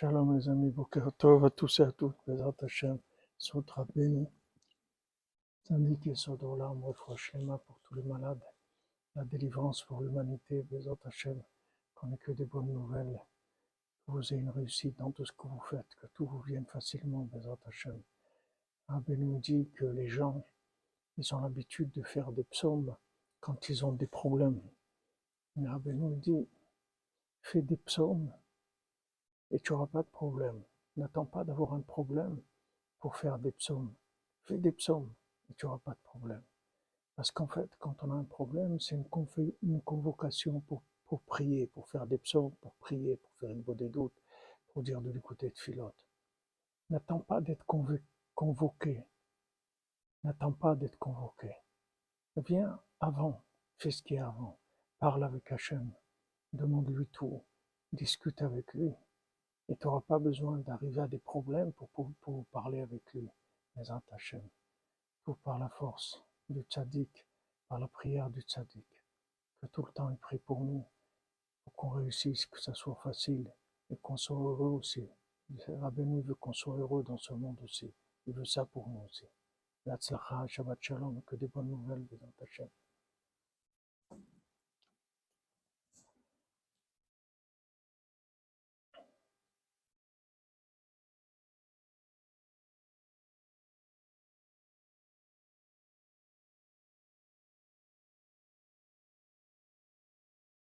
Shalom les amis, Tov à tous et à toutes, Bezat Hashem, Sot Rabbeinu, Tandis et Sod Olam, Refroche pour tous les malades, la délivrance pour l'humanité, Bezat Hashem, qu'on ait que des bonnes nouvelles, que vous ayez une réussite dans tout ce que vous faites, que tout vous vienne facilement, Bezat Hashem. Rabbeinu dit que les gens, ils ont l'habitude de faire des psaumes quand ils ont des problèmes. Mais Rabbeinu dit, fais des psaumes et tu n'auras pas de problème. N'attends pas d'avoir un problème pour faire des psaumes. Fais des psaumes et tu n'auras pas de problème. Parce qu'en fait, quand on a un problème, c'est une, convocation pour, pour prier, pour faire des psaumes, pour prier, pour faire une bonne doute, pour dire de l'écouter de filote. N'attends pas d'être convoqué. N'attends pas d'être convoqué. Viens avant, fais ce qui est avant. Parle avec Hachem, demande-lui tout, discute avec lui. Et tu n'auras pas besoin d'arriver à des problèmes pour, pour, parler avec lui. Mais Hachem, tout par la force du tzaddik, par la prière du tzaddik, que tout le temps il prie pour nous, pour qu'on réussisse, que ça soit facile et qu'on soit heureux aussi. Rabbeinu veut qu'on soit heureux dans ce monde aussi. Il veut ça pour nous aussi. Shabbat Shalom, que des bonnes nouvelles, Bézant Hachem.